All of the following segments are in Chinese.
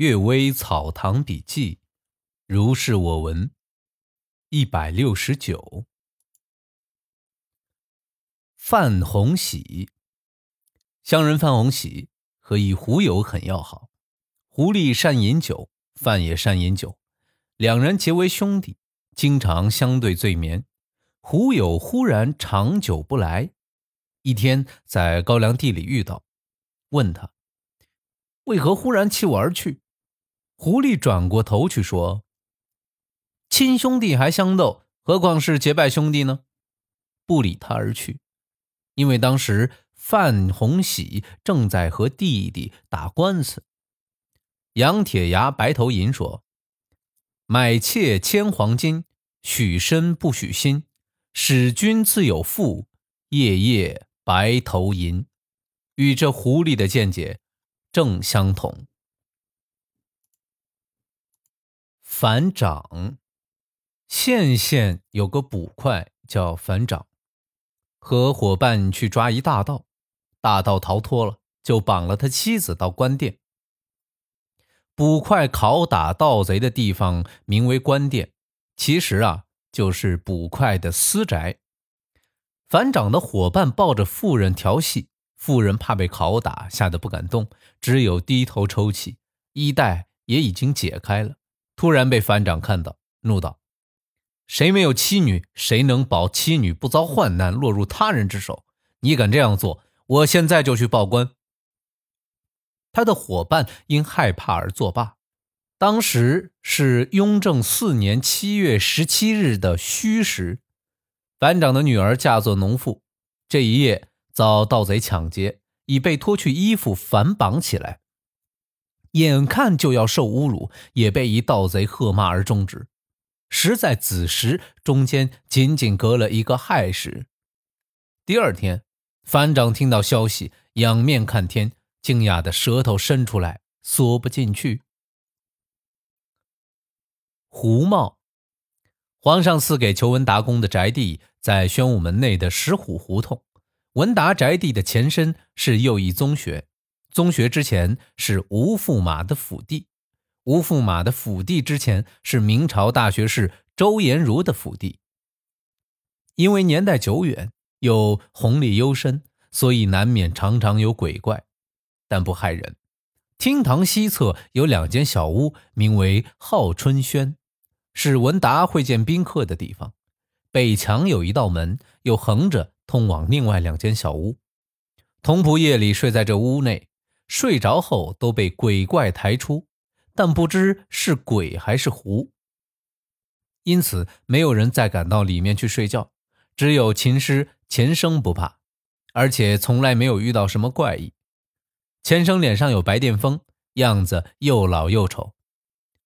阅微草堂笔记》，如是我闻。一百六十九。范洪喜，乡人范洪喜和一狐友很要好。狐狸善饮酒，范也善饮酒，两人结为兄弟，经常相对醉眠。狐友忽然长久不来，一天在高粱地里遇到，问他为何忽然弃我而去。狐狸转过头去说：“亲兄弟还相斗，何况是结拜兄弟呢？”不理他而去。因为当时范洪喜正在和弟弟打官司。杨铁牙、白头银说：“买妾千黄金，许身不许心。使君自有妇，夜夜白头吟。”与这狐狸的见解正相同。反掌，县县有个捕快叫反掌。和伙伴去抓一大盗，大盗逃脱了，就绑了他妻子到官店。捕快拷打盗贼的地方名为官店，其实啊就是捕快的私宅。反掌的伙伴抱着妇人调戏，妇人怕被拷打，吓得不敢动，只有低头抽泣。衣带也已经解开了，突然被反掌看到，怒道。谁没有妻女？谁能保妻女不遭患难，落入他人之手？你敢这样做，我现在就去报官。他的伙伴因害怕而作罢。当时是雍正四年七月十七日的戌时，反长的女儿嫁作农妇，这一夜遭盗贼抢劫，已被脱去衣服反绑起来，眼看就要受侮辱，也被一盗贼喝骂而终止。实在子时中间仅仅隔了一个亥时。第二天，反掌听到消息，仰面看天，惊讶的舌头伸出来，缩不进去。胡茂，皇上赐给裘文达公的宅地在宣武门内的石虎胡同。文达宅地的前身是右翼宗学，宗学之前是吴驸马的府地。吴驸马的府地之前是明朝大学士周延儒的府地，因为年代久远又红利幽深，所以难免常常有鬼怪，但不害人。厅堂西侧有两间小屋，名为浩春轩，是文达会见宾客的地方。北墙有一道门，又横着通往另外两间小屋。童仆夜里睡在这屋内，睡着后都被鬼怪抬出。但不知是鬼还是狐，因此没有人再敢到里面去睡觉。只有琴师钱生不怕，而且从来没有遇到什么怪异。钱生脸上有白癜风，样子又老又丑。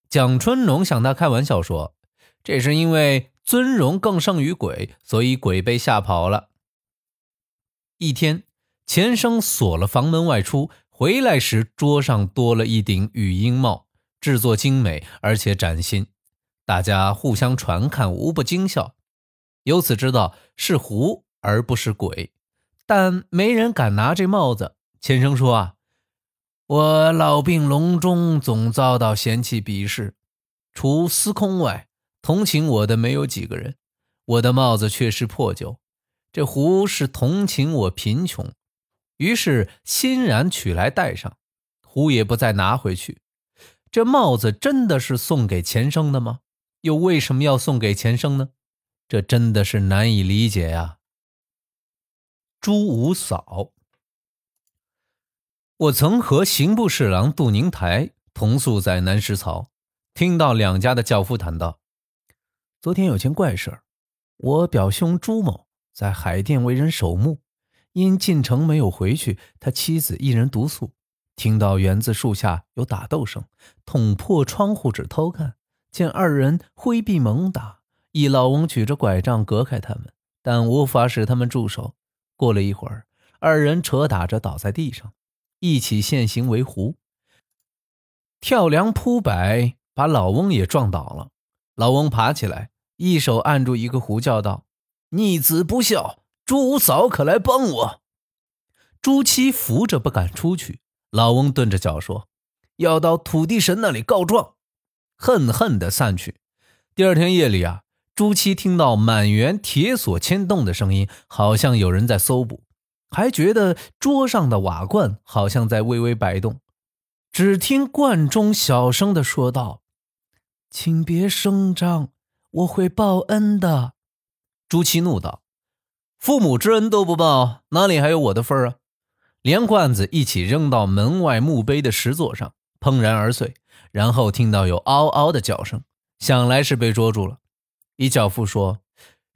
蒋春龙向他开玩笑说：“这是因为尊荣更胜于鬼，所以鬼被吓跑了。”一天，钱生锁了房门外出，回来时桌上多了一顶羽鹰帽。制作精美而且崭新，大家互相传看，无不惊笑。由此知道是狐而不是鬼，但没人敢拿这帽子。钱生说：“啊，我老病隆中，总遭到嫌弃鄙视，除司空外，同情我的没有几个人。我的帽子却是破旧，这狐是同情我贫穷，于是欣然取来戴上。狐也不再拿回去。”这帽子真的是送给钱生的吗？又为什么要送给钱生呢？这真的是难以理解呀。朱五嫂，我曾和刑部侍郎杜宁台同宿在南石槽，听到两家的轿夫谈到，昨天有件怪事儿。我表兄朱某在海淀为人守墓，因进城没有回去，他妻子一人独宿。听到园子树下有打斗声，捅破窗户纸偷看，见二人挥臂猛打，一老翁举着拐杖隔开他们，但无法使他们住手。过了一会儿，二人扯打着倒在地上，一起现形为狐，跳梁扑摆，把老翁也撞倒了。老翁爬起来，一手按住一个狐，叫道：“逆子不孝，朱五嫂可来帮我。”朱七扶着不敢出去。老翁顿着脚说：“要到土地神那里告状，恨恨的散去。第二天夜里啊，朱七听到满园铁锁牵动的声音，好像有人在搜捕，还觉得桌上的瓦罐好像在微微摆动。只听罐中小声的说道：“请别声张，我会报恩的。”朱七怒道：“父母之恩都不报，哪里还有我的份儿啊？”连罐子一起扔到门外墓碑的石座上。砰然而碎，然后听到有嗷嗷的叫声，想来是被捉住了。一教父说：“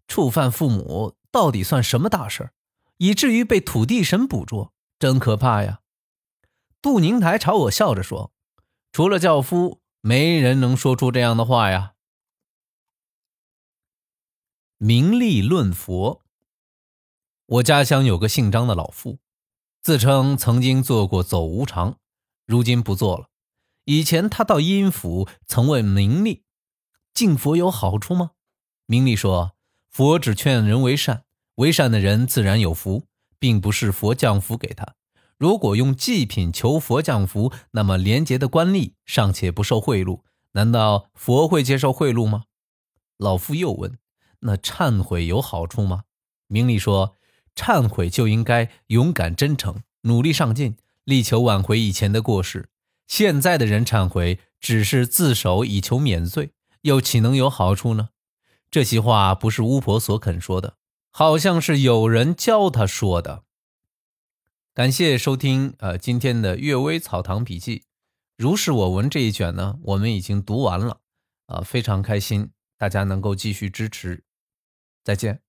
触犯父母到底算什么大事以至于被土地神捕捉，真可怕呀！”杜宁台朝我笑着说：“除了教夫，没人能说出这样的话呀。”名利论佛。我家乡有个姓张的老妇，自称曾经做过走无常，如今不做了。以前他到阴府曾问明利：“敬佛有好处吗？”明利说：“佛只劝人为善，为善的人自然有福，并不是佛降福给他。如果用祭品求佛降福，那么廉洁的官吏尚且不受贿赂，难道佛会接受贿赂吗？”老妇又问：“那忏悔有好处吗？”明利说：“忏悔就应该勇敢真诚，努力上进，力求挽回以前的过失。”现在的人忏悔只是自首以求免罪，又岂能有好处呢？这些话不是巫婆所肯说的，好像是有人教她说的。感谢收听，呃，今天的《阅微草堂笔记》，如是我闻这一卷呢，我们已经读完了，啊，非常开心，大家能够继续支持，再见。